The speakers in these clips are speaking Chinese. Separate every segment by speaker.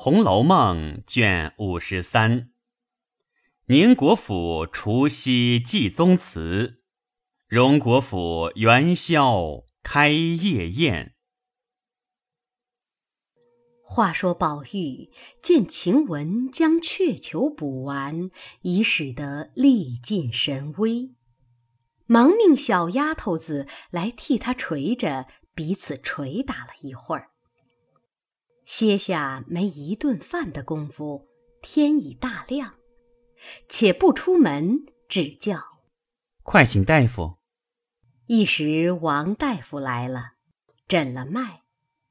Speaker 1: 红楼梦》卷五十三，宁国府除夕祭宗祠，荣国府元宵开夜宴。
Speaker 2: 话说宝玉见晴雯将雀球补完，已使得力尽神微，忙命小丫头子来替他捶着，彼此捶打了一会儿。歇下没一顿饭的功夫，天已大亮，且不出门，只叫
Speaker 1: 快请大夫。
Speaker 2: 一时王大夫来了，诊了脉，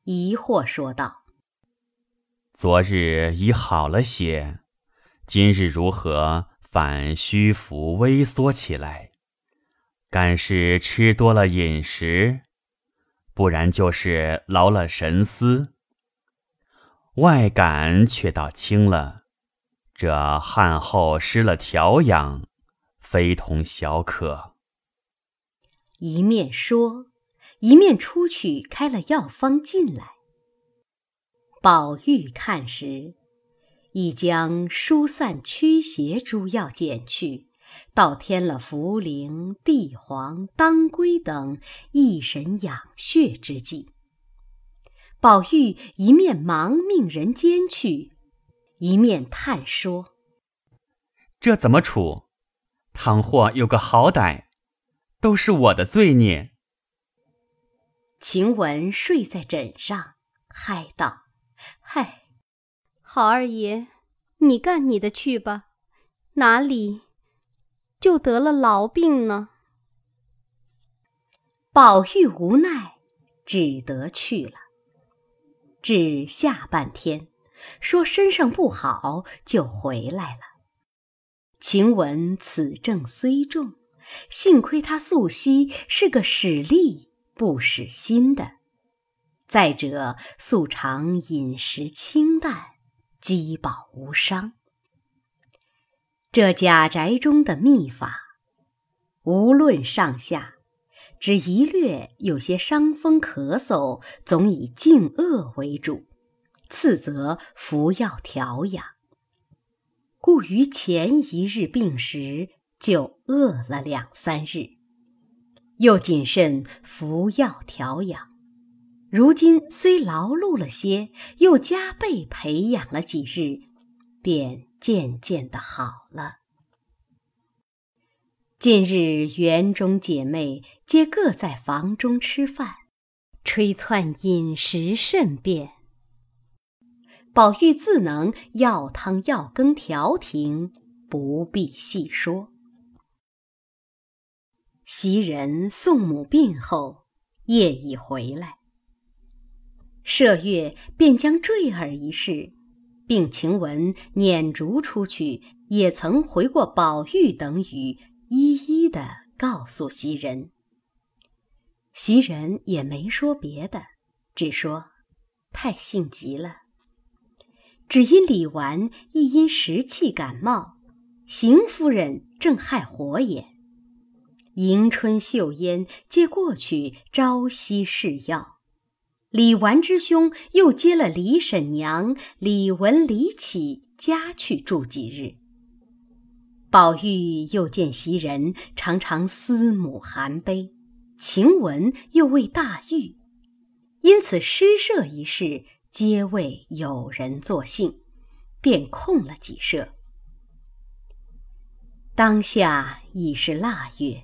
Speaker 2: 疑惑说道：“
Speaker 1: 昨日已好了些，今日如何反虚浮微缩起来？敢是吃多了饮食，不然就是劳了神思。”外感却倒轻了，这汗后失了调养，非同小可。
Speaker 2: 一面说，一面出去开了药方进来。宝玉看时，已将疏散驱邪诸药减去，倒添了茯苓、地黄、当归等益神养血之剂。宝玉一面忙命人煎去，一面叹说：“
Speaker 1: 这怎么处？倘或有个好歹，都是我的罪孽。”
Speaker 2: 晴雯睡在枕上，嗨道：“嗨，好二爷，你干你的去吧，哪里就得了痨病呢？”宝玉无奈，只得去了。至下半天，说身上不好，就回来了。晴雯此症虽重，幸亏她素昔是个使力不使心的，再者素常饮食清淡，饥饱无伤。这贾宅中的秘法，无论上下。只一略有些伤风咳嗽，总以静恶为主，次则服药调养。故于前一日病时就饿了两三日，又谨慎服药调养。如今虽劳碌了些，又加倍培养了几日，便渐渐的好了。近日园中姐妹皆各在房中吃饭，吹窜饮食甚便。宝玉自能药汤药羹调停，不必细说。袭人送母病后，夜已回来，麝月便将坠儿一事，并晴雯撵逐出去，也曾回过宝玉等语。一一的告诉袭人，袭人也没说别的，只说太性急了。只因李纨亦因时气感冒，邢夫人正害火眼，迎春、秀烟皆过去朝夕试药，李纨之兄又接了李婶娘、李文、李启家去住几日。宝玉又见袭人常常思母含悲，晴雯又为大玉，因此诗社一事皆为有人作兴，便空了几社。当下已是腊月，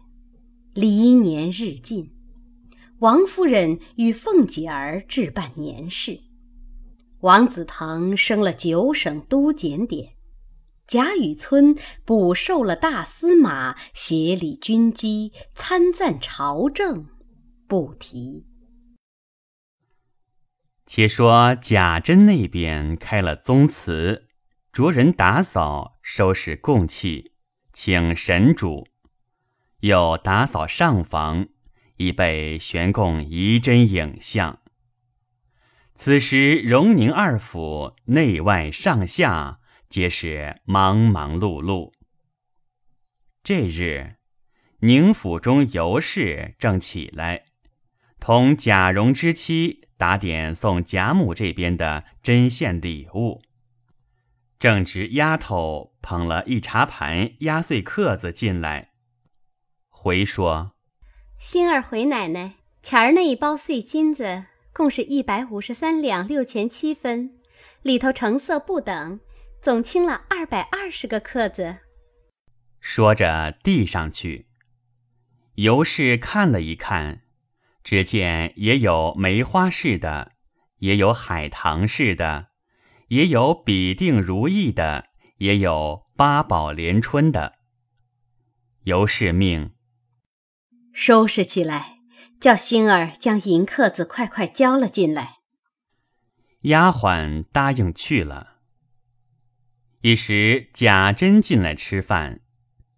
Speaker 2: 离年日近，王夫人与凤姐儿置办年事，王子腾升了九省都检点。贾雨村补授了大司马，协理军机，参赞朝政，不提。
Speaker 1: 且说贾珍那边开了宗祠，着人打扫，收拾供器，请神主，又打扫上房，以备悬供仪真影像。此时荣宁二府内外上下。皆是忙忙碌碌。这日，宁府中尤氏正起来，同贾蓉之妻打点送贾母这边的针线礼物，正值丫头捧了一茶盘压岁客子进来，回说：“
Speaker 2: 星儿回奶奶，前儿那一包碎金子，共是一百五十三两六钱七分，里头成色不等，总清了二百二十个克子。”
Speaker 1: 说着递上去。尤氏看了一看，只见也有梅花式的，也有海棠式的，也有比定如意的，也有八宝连春的。尤氏命
Speaker 2: 收拾起来，叫星儿将银克子快快交了进来。
Speaker 1: 丫鬟答应去了。一时贾珍进来吃饭，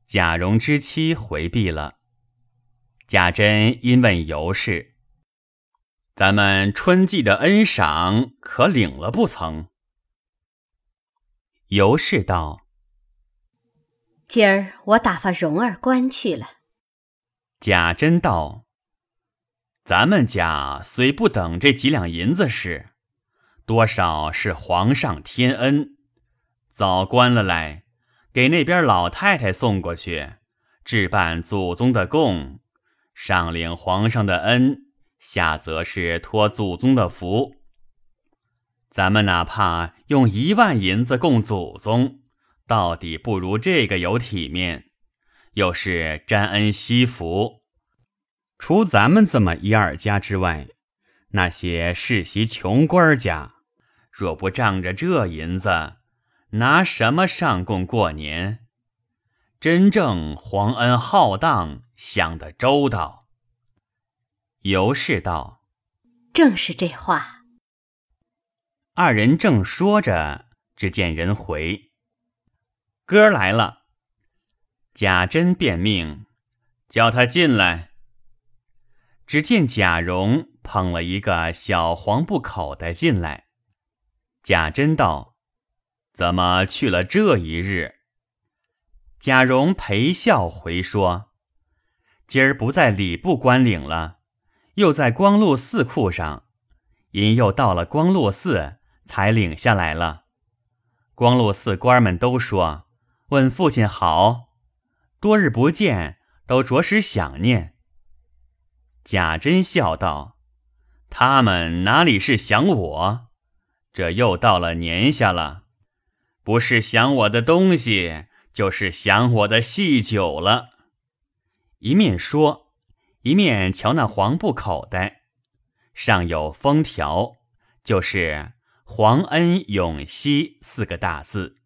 Speaker 1: 贾蓉之妻回避了。贾珍因问尤氏：“咱们春季的恩赏可领了不曾？”尤氏道：“
Speaker 2: 今儿我打发蓉儿关去了。”
Speaker 1: 贾珍道：“咱们家虽不等这几两银子使，多少是皇上天恩，早关了来，给那边老太太送过去，置办祖宗的供。”上领皇上的恩，下则是托祖宗的福。咱们哪怕用一万银子供祖宗，到底不如这个有体面，又是沾恩惜福。除咱们这么一二家之外，那些世袭穷官家，若不仗着这银子，拿什么上供过年？真正皇恩浩荡。想得周到。尤氏道：“
Speaker 2: 正是这话。”
Speaker 1: 二人正说着，只见人回，哥来了。贾珍便命叫他进来。只见贾蓉捧了一个小黄布口袋进来。贾珍道：“怎么去了这一日？”贾蓉陪笑回说。今儿不在礼部官领了，又在光禄寺库上，因又到了光禄寺，才领下来了。光禄寺官们都说问父亲好，多日不见，都着实想念。贾珍笑道：“他们哪里是想我？这又到了年下了，不是想我的东西，就是想我的细酒了。”一面说，一面瞧那黄布口袋，上有封条，就是“皇恩永熙”四个大字。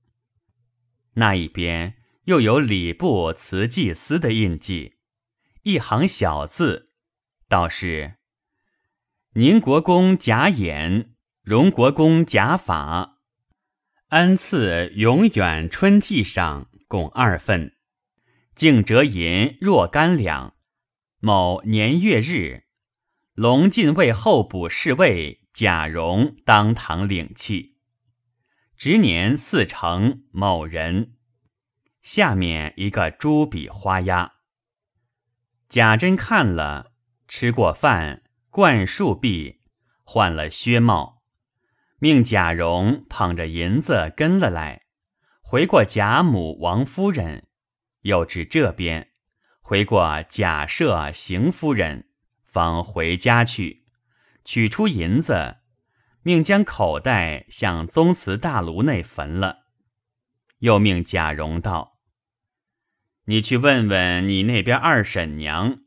Speaker 1: 那一边又有礼部慈祭司的印记，一行小字，倒是：“宁国公贾演，荣国公贾法，恩赐永远春季赏共二份。”净折银若干两，某年月日，龙禁卫候补侍卫贾蓉当堂领契。值年四成某人。下面一个朱笔花押。贾珍看了，吃过饭，灌漱毕，换了靴帽，命贾蓉捧着银子跟了来，回过贾母、王夫人。又至这边，回过贾赦、邢夫人，方回家去，取出银子，命将口袋向宗祠大炉内焚了。又命贾蓉道：“你去问问你那边二婶娘，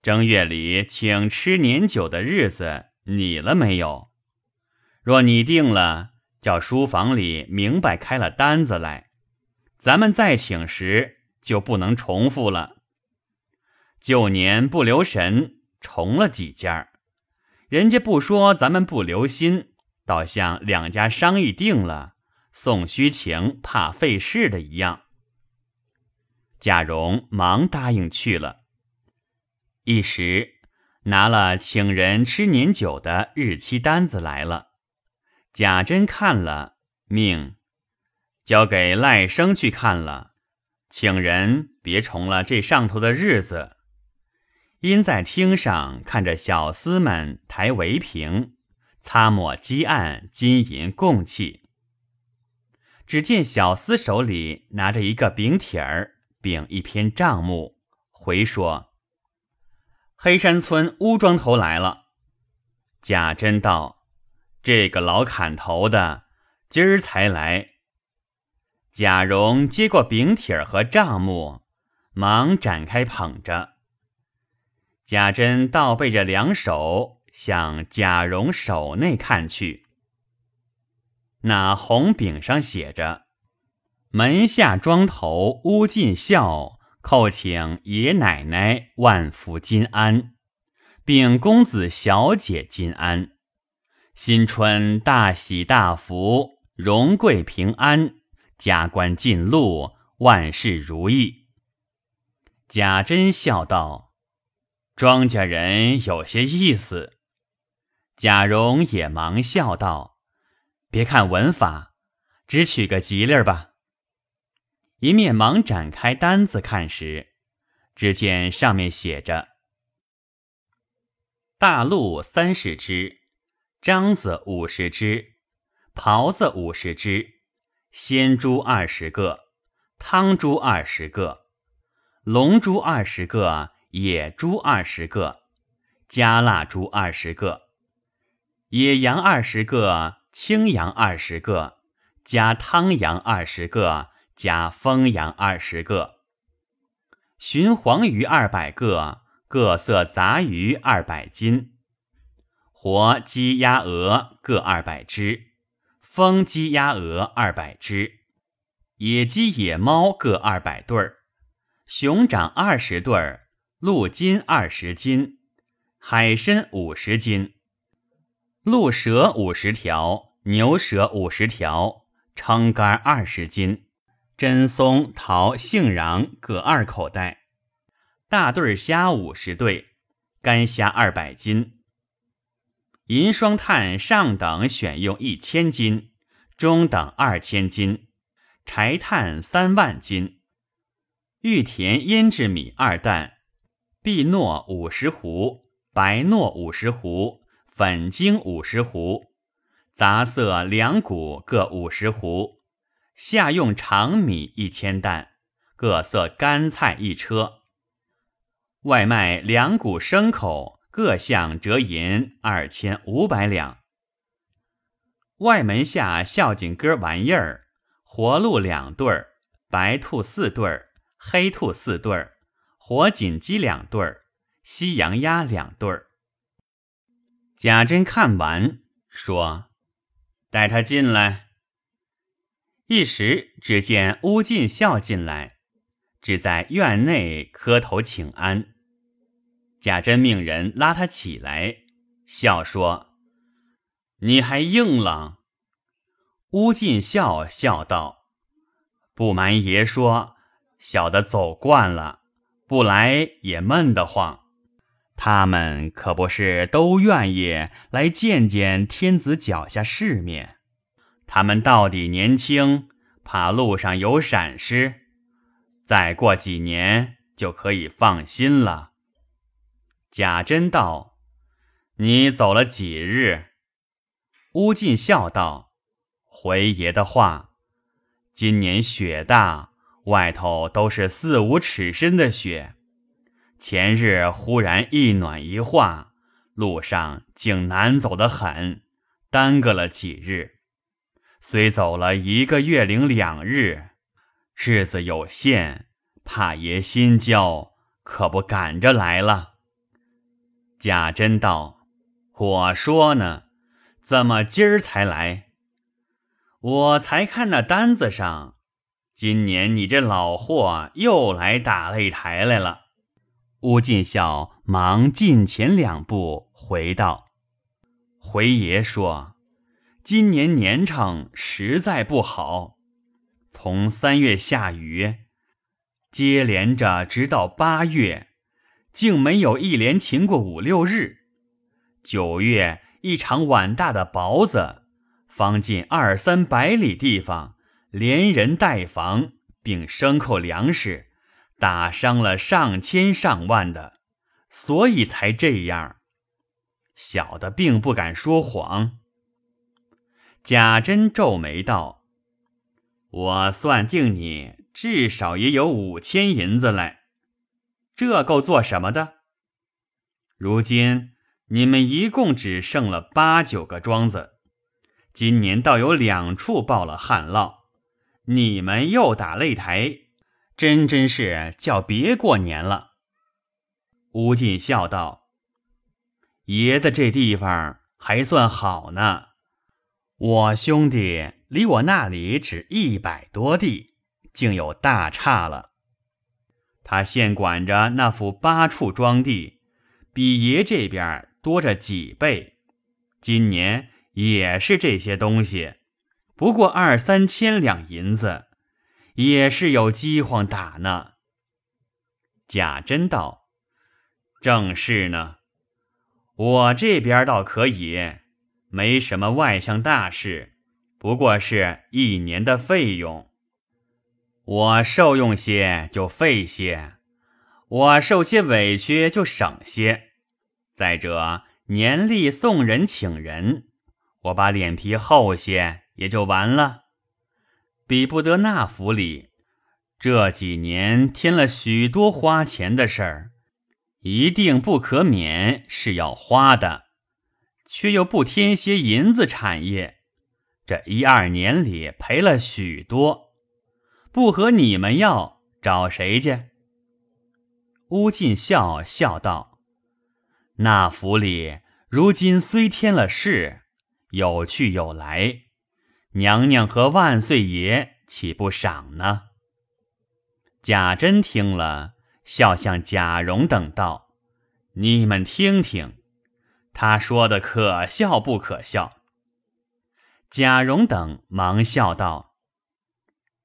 Speaker 1: 正月里请吃年酒的日子拟了没有？若你定了，叫书房里明白开了单子来，咱们再请时。”就不能重复了。旧年不留神重了几家人家不说咱们不留心，倒像两家商议定了送虚情怕费事的一样。贾蓉忙答应去了，一时拿了请人吃年酒的日期单子来了。贾珍看了，命交给赖生去看了。请人别重了这上头的日子，因在厅上看着小厮们抬围屏、擦抹积案、金银供器。只见小厮手里拿着一个饼帖儿，并一篇账目，回说：“黑山村乌庄头来了。”贾珍道：“这个老砍头的今儿才来。”贾蓉接过饼帖儿和账目，忙展开捧着。贾珍倒背着两手向贾蓉手内看去。那红饼上写着：“门下庄头乌进孝叩请爷奶奶万福金安，并公子小姐金安，新春大喜大福，荣贵平安，加官进禄，万事如意。”贾珍笑道：“庄稼人有些意思。”贾蓉也忙笑道。别看文法，只取个吉利儿吧。一面忙展开单子看时，只见上面写着：“大鹿三十只，獐子五十只，狍子五十只，鲜猪二十个，汤猪二十个，龙猪二十个，野猪二十个，加腊猪二十个，野羊二十个。”青羊二十个，加汤羊二十个，加风羊二十个；鲟黄鱼二百个，各色杂鱼二百斤；活鸡鸭鹅各二百只，风鸡鸭鹅二百只；野鸡野猫各二百对儿，熊掌二十对儿，鹿筋二十斤，海参五十斤，鹿舌五十条。牛舌五十条，撑杆二十斤，真松桃杏瓤各二口袋，大对虾五十对，干虾二百斤，银双炭上等选用一千斤，中等二千斤，柴炭三万斤，玉田腌制米二担，碧糯五十斛，白糯五十斛，粉精五十斛。杂色两谷各五十斛，下用长米一千担，各色干菜一车。外卖两谷牲口各项折银二千五百两。外门下孝敬哥玩意儿，活鹿两对儿，白兔四对儿，黑兔四对儿，活锦鸡两对儿，西洋鸭两对儿。贾珍看完说。带他进来。一时只见乌进孝进来，只在院内磕头请安。贾珍命人拉他起来，笑说：“你还硬朗。”乌进孝笑道：“不瞒爷说，小的走惯了，不来也闷得慌。他们可不是都愿意来见见天子脚下世面。”他们到底年轻，怕路上有闪失，再过几年就可以放心了。贾珍道：“你走了几日？”乌进笑道：“回爷的话，今年雪大，外头都是四五尺深的雪。前日忽然一暖一化，路上竟难走得很，耽搁了几日。”虽走了一个月零两日，日子有限，怕爷心焦，可不赶着来了。贾珍道：“我说呢，怎么今儿才来？我才看那单子上，今年你这老货又来打擂台来了。”乌进孝忙进前两步回道：“回爷说。”今年年成实在不好，从三月下雨，接连着直到八月，竟没有一连晴过五六日。九月一场碗大的雹子，方近二三百里地方，连人带房并牲口粮食，打伤了上千上万的，所以才这样。小的并不敢说谎。贾珍皱眉道：“我算定你至少也有五千银子来，这够做什么的？如今你们一共只剩了八九个庄子，今年倒有两处报了旱涝，你们又打擂台，真真是叫别过年了。吴进笑道：“爷的这地方还算好呢，我兄弟。”离我那里只一百多地，竟有大差了。他现管着那幅八处庄地，比爷这边多着几倍。今年也是这些东西，不过二三千两银子，也是有饥荒打呢。贾珍道：“正是呢，我这边倒可以，没什么外向大事。”不过是一年的费用，我受用些就费些，我受些委屈就省些。再者年例送人请人，我把脸皮厚些也就完了。比不得那府里这几年添了许多花钱的事儿，一定不可免是要花的，却又不添些银子产业。这一二年里赔了许多，不和你们要，找谁去？乌进孝笑道：“那府里如今虽添了事，有去有来，娘娘和万岁爷岂不赏呢？”贾珍听了，笑向贾蓉等道：“你们听听，他说的可笑不可笑？”贾蓉等忙笑道：“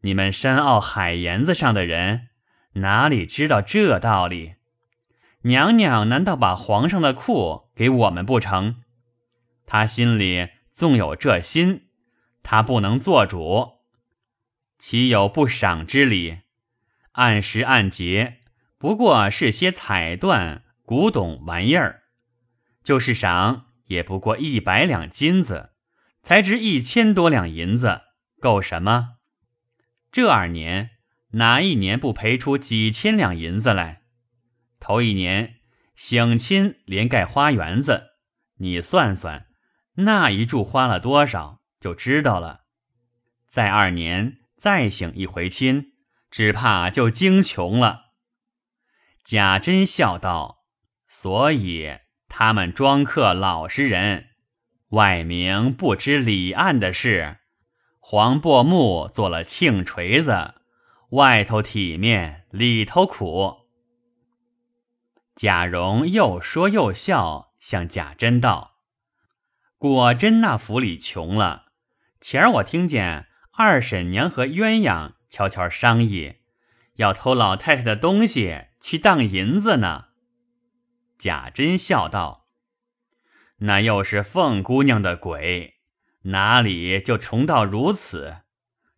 Speaker 1: 你们山坳海沿子上的人，哪里知道这道理？娘娘难道把皇上的库给我们不成？他心里纵有这心，他不能做主，岂有不赏之理？按时按节，不过是些彩缎、古董玩意儿，就是赏，也不过一百两金子。”才值一千多两银子，够什么？这二年哪一年不赔出几千两银子来？头一年省亲连盖花园子，你算算，那一柱花了多少，就知道了。再二年再省一回亲，只怕就惊穷了。贾珍笑道：“所以他们庄客老实人。”外明不知里暗的事，黄柏木做了磬锤子，外头体面，里头苦。贾蓉又说又笑，向贾珍道：“果真那府里穷了。前儿我听见二婶娘和鸳鸯悄悄商议，要偷老太太的东西去当银子呢。”贾珍笑道。那又是凤姑娘的鬼，哪里就穷到如此？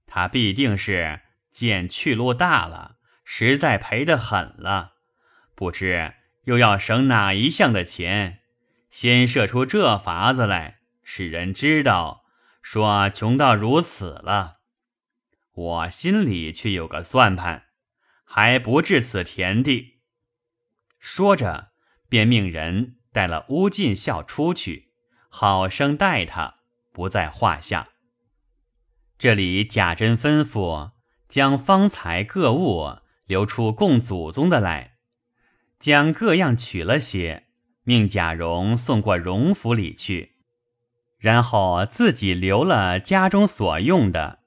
Speaker 1: 他必定是见去路大了，实在赔得狠了，不知又要省哪一项的钱，先设出这法子来，使人知道，说穷到如此了。我心里却有个算盘，还不至此田地。说着，便命人。带了乌进孝出去，好生待他，不在话下。这里贾珍吩咐将方才各物留出供祖宗的来，将各样取了些，命贾蓉送过荣府里去，然后自己留了家中所用的，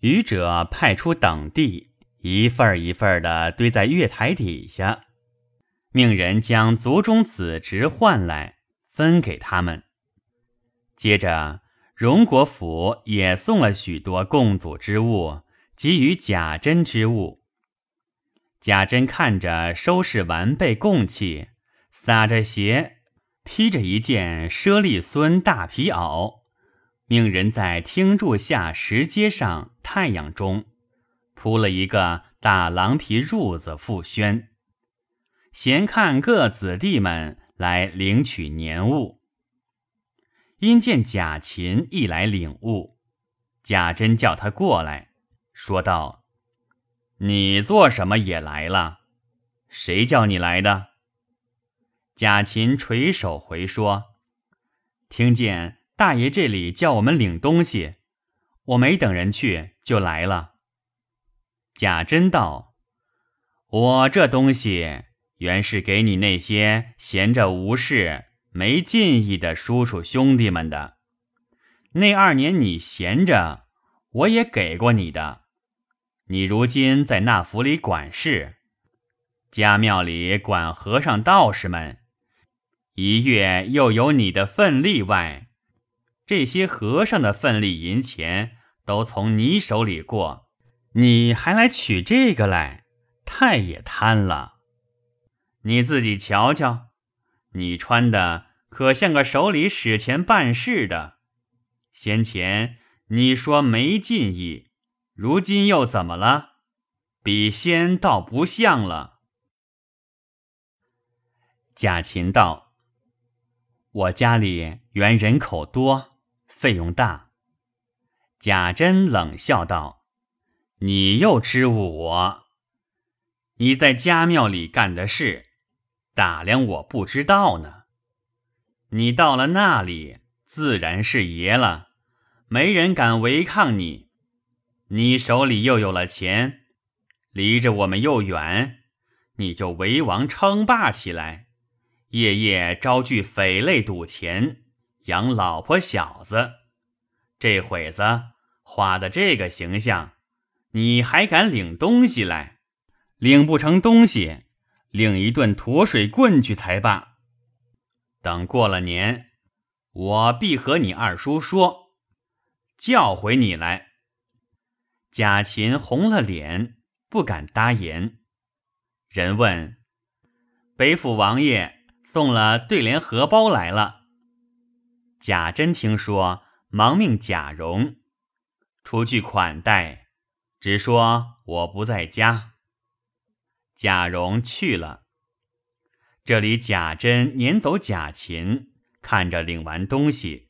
Speaker 1: 余者派出等地，一份一份的堆在月台底下。命人将族中子侄唤来，分给他们。接着，荣国府也送了许多共祖之物，给予贾珍之物。贾珍看着收拾完备供器，撒着鞋，披着一件猞猁孙大皮袄，命人在厅柱下石阶上太阳中铺了一个大狼皮褥子，复宣。闲看各子弟们来领取年物，因见贾琴亦来领悟，贾珍叫他过来，说道：“你做什么也来了？谁叫你来的？”贾琴垂手回说：“听见大爷这里叫我们领东西，我没等人去就来了。”贾珍道：“我这东西原是给你那些闲着无事、没进意的叔叔兄弟们的。那二年你闲着，我也给过你的。你如今在那府里管事，家庙里管和尚道士们。”一月又有你的份例外，这些和尚的份例银钱都从你手里过，你还来取这个来，太也贪了。你自己瞧瞧，你穿的可像个手里使钱办事的。先前你说没进意，如今又怎么了？比先倒不像了。贾琴道。我家里原人口多，费用大。贾珍冷笑道：“你又支吾我？你在家庙里干的事，打量我不知道呢。你到了那里，自然是爷了，没人敢违抗你。你手里又有了钱，离着我们又远，你就为王称霸起来。”夜夜招聚匪类赌钱，养老婆小子，这会子画的这个形象，你还敢领东西来？领不成东西，领一顿驼水棍去才罢。等过了年，我必和你二叔说，叫回你来。贾琴红了脸，不敢答言。人问北府王爷。送了对联荷包来了。贾珍听说，忙命贾蓉出去款待，只说我不在家。贾蓉去了。这里贾珍撵走贾琴，看着领完东西，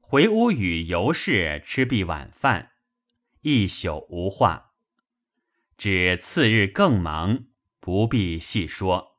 Speaker 1: 回屋与尤氏吃毕晚饭，一宿无话。只次日更忙，不必细说。